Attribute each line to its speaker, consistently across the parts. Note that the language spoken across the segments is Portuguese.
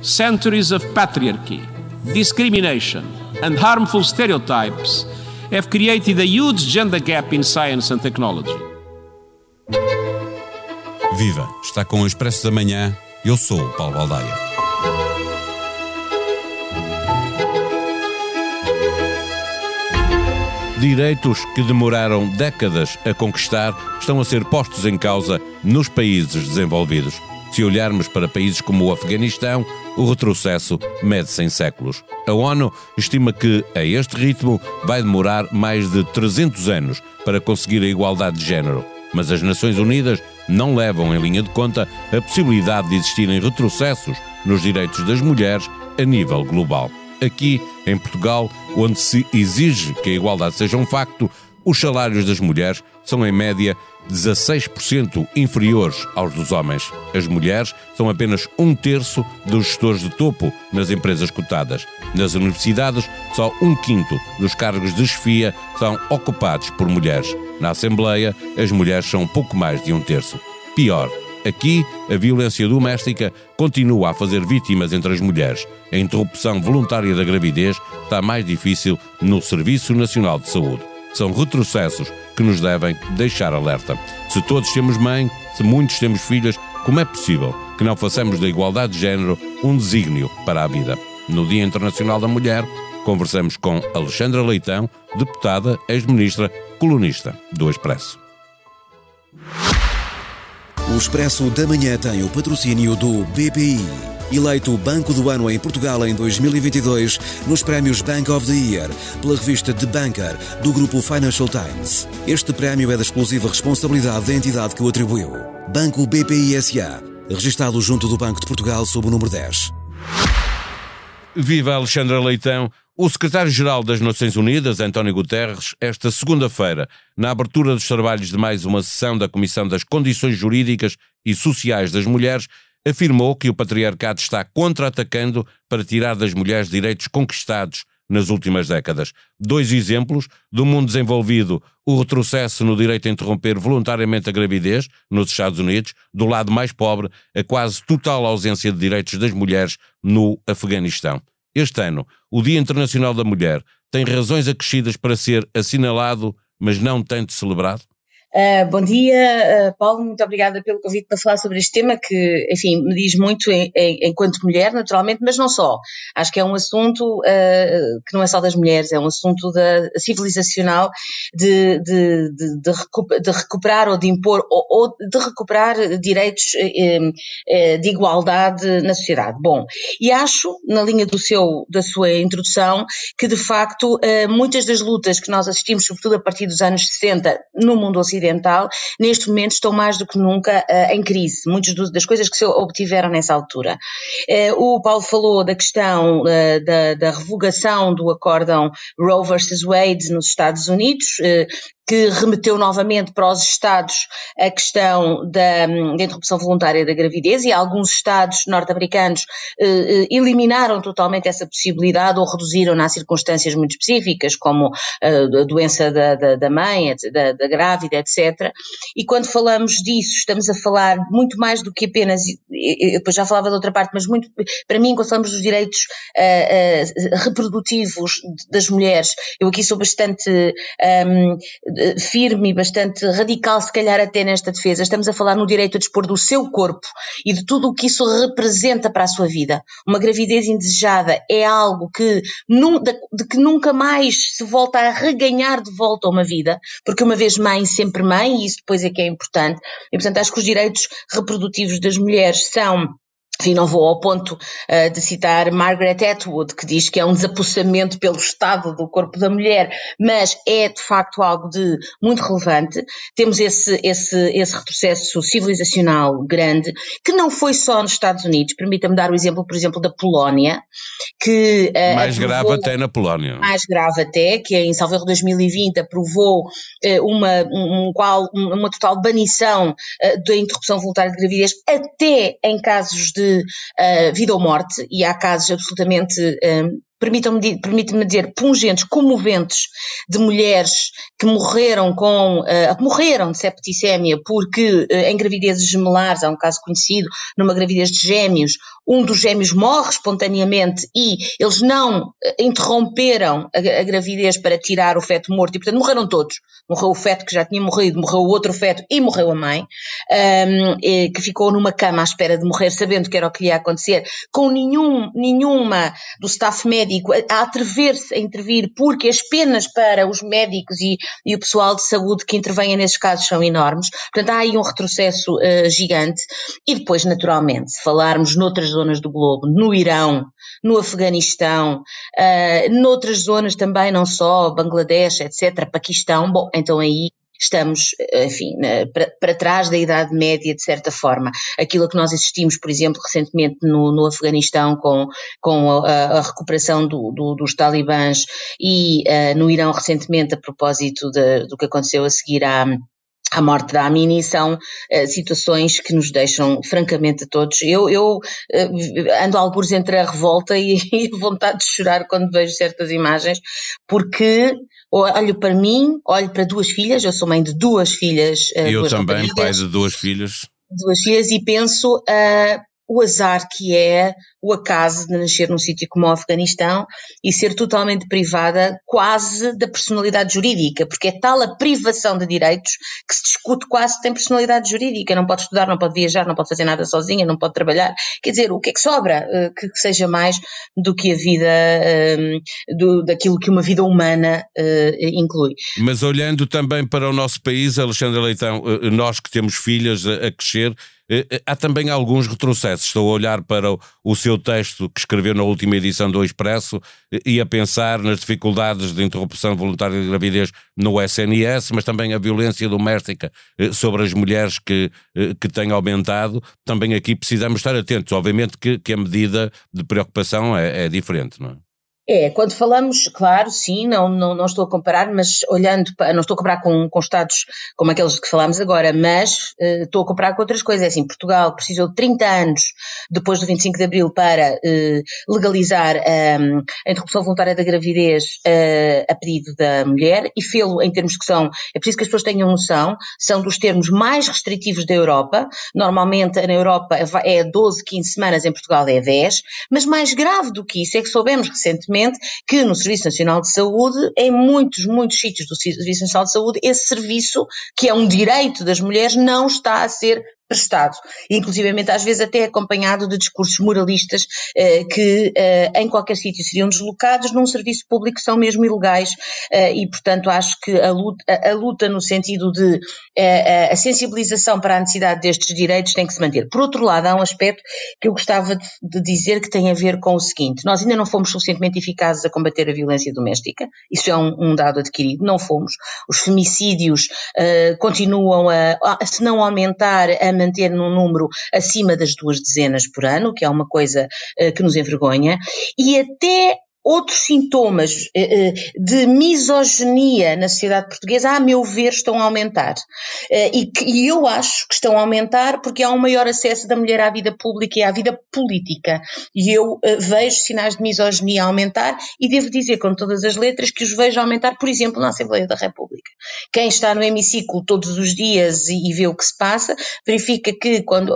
Speaker 1: centuries of patriarchy, discrimination, and harmful stereotypes have created a huge gender gap in science and technology.
Speaker 2: Viva! Está com o Expresso da Manhã. Eu sou o Paulo Baldaia. Direitos que demoraram décadas a conquistar estão a ser postos em causa nos países desenvolvidos. Se olharmos para países como o Afeganistão, o retrocesso mede-se em séculos. A ONU estima que, a este ritmo, vai demorar mais de 300 anos para conseguir a igualdade de género. Mas as Nações Unidas não levam em linha de conta a possibilidade de existirem retrocessos nos direitos das mulheres a nível global. Aqui, em Portugal, onde se exige que a igualdade seja um facto, os salários das mulheres são, em média, 16% inferiores aos dos homens. As mulheres são apenas um terço dos gestores de topo nas empresas cotadas. Nas universidades, só um quinto dos cargos de chefia são ocupados por mulheres. Na Assembleia, as mulheres são pouco mais de um terço. Pior, Aqui, a violência doméstica continua a fazer vítimas entre as mulheres. A interrupção voluntária da gravidez está mais difícil no Serviço Nacional de Saúde. São retrocessos que nos devem deixar alerta. Se todos temos mãe, se muitos temos filhas, como é possível que não façamos da igualdade de género um desígnio para a vida? No Dia Internacional da Mulher, conversamos com Alexandra Leitão, deputada, ex-ministra, colunista do Expresso.
Speaker 3: O Expresso da Manhã tem o patrocínio do BPI. Eleito Banco do Ano em Portugal em 2022 nos prémios Bank of the Year pela revista The Banker do grupo Financial Times. Este prémio é da exclusiva responsabilidade da entidade que o atribuiu. Banco BPI SA, registado junto do Banco de Portugal sob o número 10.
Speaker 2: Viva Alexandra Leitão! O secretário-geral das Nações Unidas, António Guterres, esta segunda-feira, na abertura dos trabalhos de mais uma sessão da Comissão das Condições Jurídicas e Sociais das Mulheres, afirmou que o patriarcado está contra-atacando para tirar das mulheres direitos conquistados nas últimas décadas. Dois exemplos: do mundo desenvolvido, o retrocesso no direito a interromper voluntariamente a gravidez, nos Estados Unidos, do lado mais pobre, a quase total ausência de direitos das mulheres no Afeganistão. Este ano, o Dia Internacional da Mulher tem razões acrescidas para ser assinalado, mas não tanto celebrado?
Speaker 4: Uh, bom dia, uh, Paulo, muito obrigada pelo convite para falar sobre este tema que, enfim, me diz muito em, em, enquanto mulher, naturalmente, mas não só. Acho que é um assunto uh, que não é só das mulheres, é um assunto da, civilizacional de, de, de, de, recuperar ou de impor ou, ou de recuperar direitos de igualdade na sociedade. Bom, e acho, na linha do seu, da sua introdução, que de facto muitas das lutas que nós assistimos, sobretudo a partir dos anos 60, no mundo ocidental, ocidental, neste momento estão mais do que nunca uh, em crise, muitas das coisas que se obtiveram nessa altura. Uh, o Paulo falou da questão uh, da, da, revogação do acórdão Roe versus Wade nos Estados Unidos, que remeteu novamente para os Estados a questão da, da interrupção voluntária da gravidez e alguns Estados norte-americanos eh, eh eliminaram totalmente essa possibilidade ou reduziram-na a circunstâncias muito específicas, como eh, a doença da, da, da mãe, da, da, grávida, etc. E quando falamos disso, estamos a falar muito mais do que apenas, depois já falava de outra parte, mas muito, para mim, quando falamos dos direitos eh, eh reprodutivos das mulheres, eu aqui sou bastante ehm, eh, firme e bastante radical, se calhar até nesta defesa. Estamos a falar no direito a dispor do seu corpo e de tudo o que isso representa para a sua vida. Uma gravidez indesejada é algo que, de que nunca mais se volta a reganhar de volta uma vida, porque uma vez mãe, sempre mãe, e isso depois é que é importante. E portanto acho que os direitos reprodutivos das mulheres são enfim, não vou ao ponto uh, de citar Margaret Atwood, que diz que é um desapossamento pelo estado do corpo da mulher, mas é de facto algo de muito relevante. Temos esse, esse, esse retrocesso civilizacional grande, que não foi só nos Estados Unidos. Permita-me dar o exemplo, por exemplo, da Polónia, que.
Speaker 2: Uh, mais grave até na Polónia.
Speaker 4: Mais grave até, que em Salvador 2020 aprovou uh, uma, um, qual, uma total banição da interrupção voluntária de gravidez, até em casos de uh, vida ou morte, e há casos absolutamente um, permitam-me permitam dizer, pungentes, comoventes, de mulheres que morreram com, uh, morreram de septicémia porque uh, em gravidezes gemelares, há um caso conhecido, numa gravidez de gêmeos, um dos gêmeos morre espontaneamente e eles não uh, interromperam a, a, gravidez para tirar o feto morto e, portanto, morreram todos. Morreu o feto que já tinha morrido, morreu o outro feto e morreu a mãe, um, que ficou numa cama à espera de morrer, sabendo que era o que lhe ia acontecer, com nenhum, nenhuma do staff médico a atrever-se a intervir, porque as penas para os médicos e, e o pessoal de saúde que intervêm nesses casos são enormes. Portanto, há aí um retrocesso uh, gigante. E depois, naturalmente, se falarmos noutras zonas do globo, no Irão, no Afeganistão, uh, noutras zonas também, não só Bangladesh, etc., Paquistão, bom, então aí estamos, enfim, para, para, trás da Idade Média, de certa forma. Aquilo que nós assistimos, por exemplo, recentemente no, no Afeganistão, com, com a, a recuperação do, do, dos talibãs, e uh, no Irão, recentemente, a propósito de, do que aconteceu a seguir à à morte da Amini são uh, situações que nos deixam francamente a todos. Eu, eu uh, ando alguns entre a revolta e, e, a vontade de chorar quando vejo certas imagens, porque olho para mim, olho para duas filhas, eu sou mãe de duas filhas.
Speaker 2: Uh, eu duas também, pai de duas filhas.
Speaker 4: Duas filhas e penso, o azar que é o acaso de nascer num sítio como o Afeganistão e ser totalmente privada quase da personalidade jurídica, porque é tal a privação de direitos que se discute quase se tem personalidade jurídica, não pode estudar, não pode viajar, não pode fazer nada sozinha, não pode trabalhar, quer dizer, o que é que sobra eh, que, seja mais do que a vida, ehm, do, daquilo que uma vida humana uh, inclui.
Speaker 2: Mas olhando também para o nosso país, Alexandre Leitão, eh, nós que temos filhas a, crescer, eh, eh, há também alguns retrocessos. Estou a olhar para o, seu texto que escreveu na última edição do Expresso eh, e a pensar nas dificuldades de interrupção voluntária de gravidez no SNS, mas também a violência doméstica sobre as mulheres que, que tem aumentado. Também aqui precisamos estar atentos. Obviamente que, que a medida de preocupação é, é diferente, não é?
Speaker 4: É, quando falamos, claro, sim, não, não, não estou a comparar, mas olhando, para, não estou a comparar com, com Estados como aqueles que falámos agora, mas uh, estou a comparar com outras coisas. É assim, Portugal precisou de 30 anos depois do 25 de Abril para uh, legalizar um, a interrupção voluntária da gravidez uh, a pedido da mulher e fê-lo em termos que são, é preciso que as pessoas tenham noção, são dos termos mais restritivos da Europa. Normalmente na Europa é 12, 15 semanas, em Portugal é 10, mas mais grave do que isso é que soubemos recentemente que no Serviço Nacional de Saúde, em muitos, muitos sítios do Serviço Nacional de Saúde, esse serviço, que é um direito das mulheres, não está a ser prestado, inclusivamente às vezes até acompanhado de discursos moralistas eh, que eh, em qualquer sítio seriam deslocados num serviço público são mesmo ilegais. Eh, e portanto acho que a luta, a, luta no sentido de eh, a sensibilização para a necessidade destes direitos tem que se manter. Por outro lado, há um aspecto que eu gostava de, dizer que tem a ver com o seguinte, nós ainda não fomos suficientemente eficazes a combater a violência doméstica, isso é um, um dado adquirido, não fomos. Os femicídios uh, continuam a, a, se não aumentar, a manter num número acima das duas dezenas por ano, que é uma coisa uh, que nos envergonha, e até outros sintomas eh, eh, de misoginia na sociedade portuguesa, a meu ver, estão a aumentar. Eh, e, que, e eu acho que estão a aumentar porque há um maior acesso da mulher à vida pública e à vida política. E eu vejo sinais de misoginia a aumentar e devo dizer com todas as letras que os vejo aumentar, por exemplo, na Assembleia da República. Quem está no hemiciclo todos os dias e, e vê o que se passa, verifica que quando,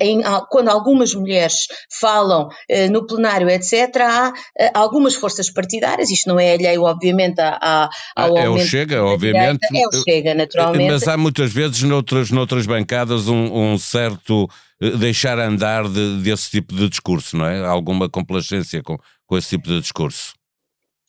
Speaker 4: em, quando algumas mulheres falam no plenário, etc., há algumas forças partidárias, isto não é alheio, obviamente, a, ao
Speaker 2: ah, É o Chega, obviamente.
Speaker 4: É o Chega, naturalmente.
Speaker 2: Mas há muitas vezes noutras, noutras bancadas um, um certo eh, deixar andar de, desse tipo de discurso, não é? Alguma complacência com, com esse tipo de discurso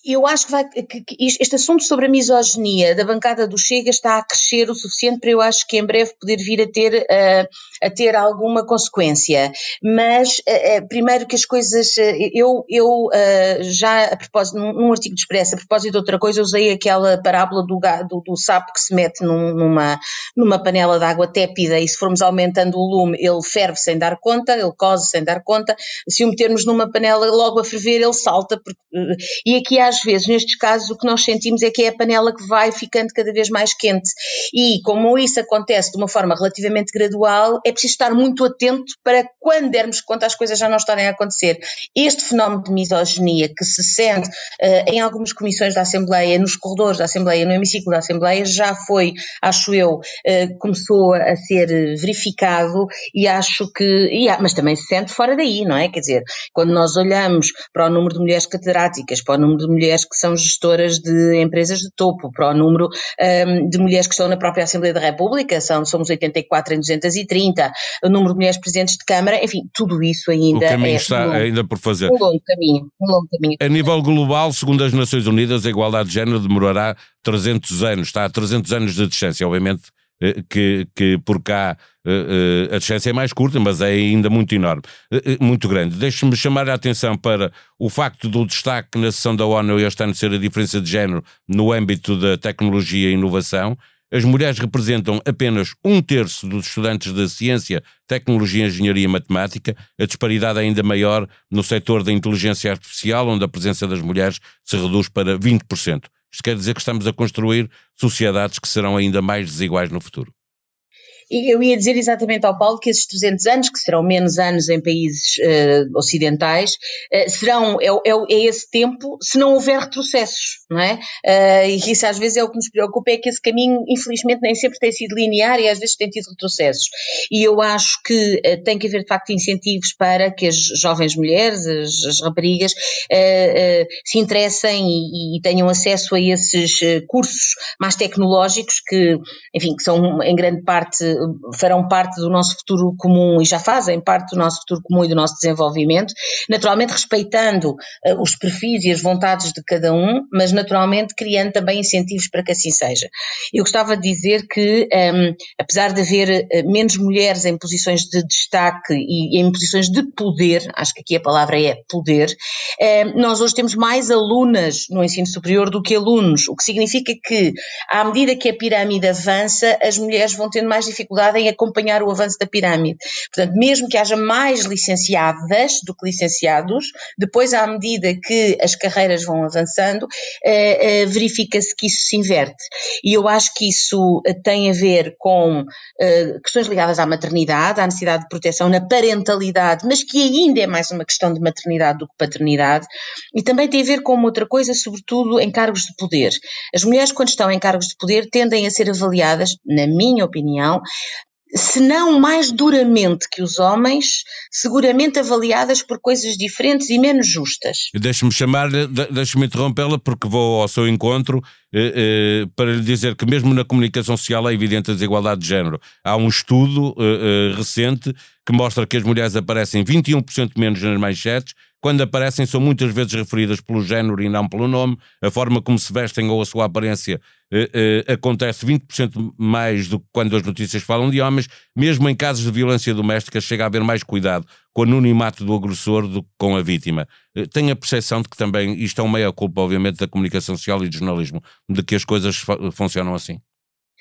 Speaker 4: eu acho que, vai, que, que, este assunto sobre a misoginia da bancada do Chega está a crescer o suficiente para eu acho que em breve poder vir a ter, uh, a ter alguma consequência. Mas, uh, uh, primeiro que as coisas, eu, eu já a propósito, num, num, artigo de expresso, a propósito de outra coisa, usei aquela parábola do, do, do sapo que se mete num, numa, numa panela de água tépida e se formos aumentando o lume, ele ferve sem dar conta, ele cose sem dar conta. Se o metermos numa panela logo a ferver, ele salta. Porque, e aqui às às vezes, nestes casos, o que nós sentimos é que é a panela que vai ficando cada vez mais quente. E como isso acontece de uma forma relativamente gradual, é preciso estar muito atento para quando dermos conta as coisas já não estarem a acontecer. Este fenómeno de misoginia que se sente uh, em algumas comissões da Assembleia, nos corredores da Assembleia, no hemiciclo da Assembleia, já foi, acho eu, uh, começou a ser verificado e acho que, e, mas também se sente fora daí, não é? Quer dizer, quando nós olhamos para o número de mulheres catedráticas, para o número de mulheres que são gestoras de empresas de topo, para o número um, de mulheres que estão na própria Assembleia da República, são, somos 84 em 230, o número de mulheres presidentes de Câmara, enfim, tudo isso ainda
Speaker 2: o caminho
Speaker 4: é
Speaker 2: está
Speaker 4: um,
Speaker 2: ainda por fazer.
Speaker 4: Um longo caminho, um longo caminho.
Speaker 2: A nível global, segundo as Nações Unidas, a igualdade de género demorará 300 anos, está a 300 anos de distância, obviamente que, que por cá eh, eh, a distância é mais curta, mas é ainda muito enorme, muito grande. Deixe-me chamar a atenção para o facto do destaque na sessão da ONU este ano ser a diferença de género no âmbito da tecnologia e inovação. As mulheres representam apenas um terço dos estudantes de ciência, tecnologia, engenharia e matemática. A disparidade é ainda maior no setor da inteligência artificial, onde a presença das mulheres se reduz para 20%. Isto quer dizer que estamos a construir sociedades que serão ainda mais desiguais no futuro.
Speaker 4: Eu ia dizer exatamente ao Paulo que esses 300 anos, que serão menos anos em países uh, ocidentais, uh, serão, é, é, é, esse tempo se não houver retrocessos, não é? Uh, e isso às vezes é o que nos preocupa, é que esse caminho, infelizmente, nem sempre tem sido linear e às vezes tem tido retrocessos. E eu acho que tem que haver, de facto, incentivos para que as jovens mulheres, as, as raparigas, se interessem e, e, tenham acesso a esses cursos mais tecnológicos que, enfim, que são em grande parte farão parte do nosso futuro comum e já fazem parte do nosso futuro comum e do nosso desenvolvimento, naturalmente respeitando uh, os perfis e as vontades de cada um, mas naturalmente criando também incentivos para que assim seja. Eu gostava de dizer que, um, ehm, apesar de haver uh, menos mulheres em posições de destaque e, em posições de poder, acho que aqui a palavra é poder, uh, nós hoje temos mais alunas no ensino superior do que alunos, o que significa que, à medida que a pirâmide avança, as mulheres vão tendo mais dificuldades dificuldade em acompanhar o avanço da pirâmide. Portanto, mesmo que haja mais licenciadas do que licenciados, depois, à medida que as carreiras vão avançando, eh, eh, verifica-se que isso se inverte. E eu acho que isso eh, tem a ver com questões ligadas à maternidade, à necessidade de proteção na parentalidade, mas que ainda é mais uma questão de maternidade do que paternidade, e também tem a ver com outra coisa, sobretudo em cargos de poder. As mulheres, quando estão em cargos de poder, tendem a ser avaliadas, na minha opinião, se não mais duramente que os homens, seguramente avaliadas por coisas diferentes e menos justas.
Speaker 2: Deixe-me chamar, deixe-me interrompê-la porque vou ao seu encontro eh, eh, para lhe dizer que mesmo na comunicação social é evidente a desigualdade de género. Há um estudo eh, eh recente que mostra que as mulheres aparecem 21% menos nas manchetes, quando aparecem são muitas vezes referidas pelo género e não pelo nome, a forma como se vestem ou a sua aparência eh, eh, acontece 20% mais do que quando as notícias falam de homens, mesmo em casos de violência doméstica chega a haver mais cuidado com o anonimato do agressor do que com a vítima. Eh, tenho a percepção de que também isto é uma meia culpa, obviamente, da comunicação social e do jornalismo, de que as coisas funcionam assim.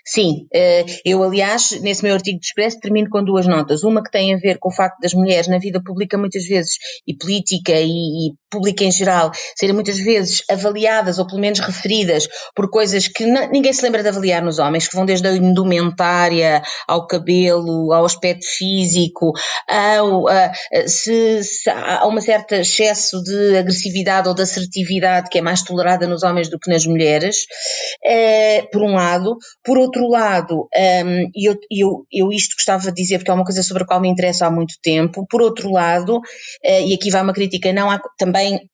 Speaker 4: Sim, eh, eu aliás, nesse meu artigo de Expresso, termino com duas notas. Uma que tem a ver com o facto das mulheres na vida pública muitas vezes, e política e, e pública em geral, serem muitas vezes avaliadas ou pelo menos referidas por coisas que ninguém se lembra de avaliar nos homens, que vão desde a indumentária ao cabelo, ao aspecto físico, ao, a, se, se há um certo excesso de agressividade ou de assertividade que é mais tolerada nos homens do que nas mulheres, é, por um lado. Por outro lado, um, eu, eu, eu isto gostava de dizer porque é uma coisa sobre a qual me interessa há muito tempo, por outro lado, uh, e aqui vai uma crítica não há, também também,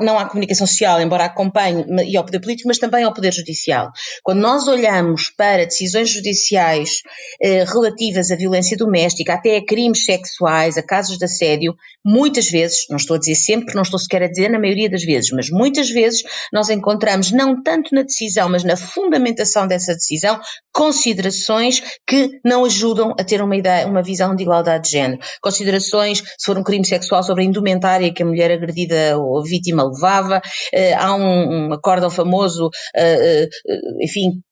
Speaker 4: não à comunicação social, embora acompanhe, e ao poder político, mas também ao poder judicial. Quando nós olhamos para decisões judiciais eh, relativas à violência doméstica, até a crimes sexuais, a casos de assédio, muitas vezes, não estou a dizer sempre, não estou sequer a dizer na maioria das vezes, mas muitas vezes nós encontramos, não tanto na decisão, mas na fundamentação dessa decisão, considerações que não ajudam a ter uma, ideia, uma visão de igualdade de género. Considerações, se for um crime sexual, sobre a indumentária que a mulher agredida ou a vítima levava. Eh, há um, um acórdão famoso, eh, eh, enfim,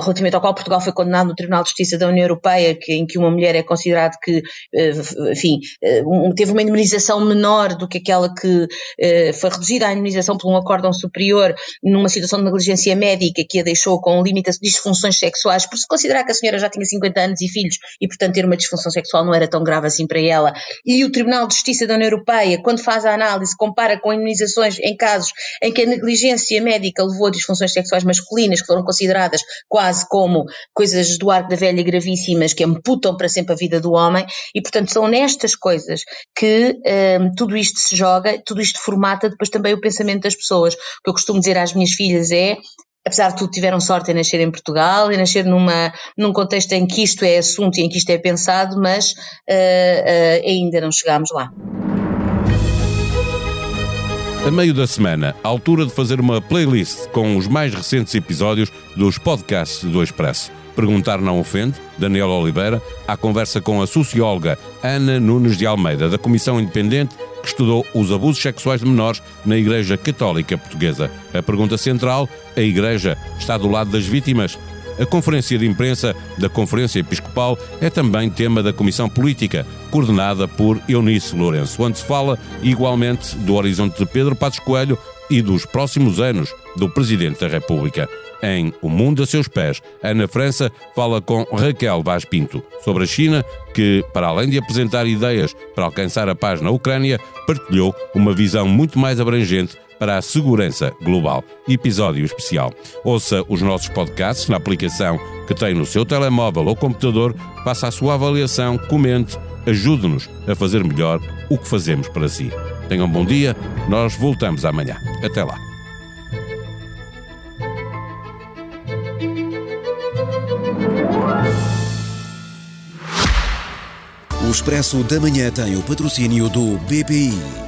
Speaker 4: relativamente ao qual Portugal foi condenado no Tribunal de Justiça da União Europeia, que, em que uma mulher é considerado que, eh, enfim, eh, teve uma indemnização menor do que aquela que eh, foi reduzida à indemnização por um acórdão superior numa situação de negligência médica que a deixou com limitações, disfunções sexuais, por se considerar que a senhora já tinha 50 anos e filhos e, portanto, ter uma disfunção sexual não era tão grave assim para ela. E o Tribunal de Justiça da União Europeia, quando faz a análise, compara com indemnizações em casos em que a negligência médica levou a disfunções sexuais masculinas que foram consideradas quase como coisas do arco da velha gravíssimas que amputam para sempre a vida do homem, e portanto são nestas coisas que um, tudo isto se joga, tudo isto formata depois também o pensamento das pessoas. O que eu costumo dizer às minhas filhas é apesar de tudo, tiveram sorte em nascer em Portugal e nascer numa, num contexto em que isto é assunto e em que isto é pensado, mas uh, uh, ainda não chegámos lá.
Speaker 2: A meio da semana, à altura de fazer uma playlist com os mais recentes episódios dos podcasts do Expresso. Perguntar não ofende, Daniel Oliveira, à conversa com a socióloga Ana Nunes de Almeida, da Comissão Independente que estudou os abusos sexuais de menores na Igreja Católica Portuguesa. A pergunta central: a Igreja está do lado das vítimas? A conferência de imprensa da Conferência Episcopal é também tema da Comissão Política, coordenada por Eunice Lourenço, onde se fala igualmente do horizonte de Pedro Passos Coelho e dos próximos anos do Presidente da República. Em O Mundo a Seus Pés, Ana França fala com Raquel Vaz Pinto sobre a China, que, para além de apresentar ideias para alcançar a paz na Ucrânia, partilhou uma visão muito mais abrangente para a segurança global. Episódio especial. Ouça os nossos podcasts na aplicação que tem no seu telemóvel ou computador, faça a sua avaliação, comente, ajude-nos a fazer melhor o que fazemos para si. Tenham um bom dia, nós voltamos amanhã. Até lá.
Speaker 3: O Expresso da Manhã tem o patrocínio do BPI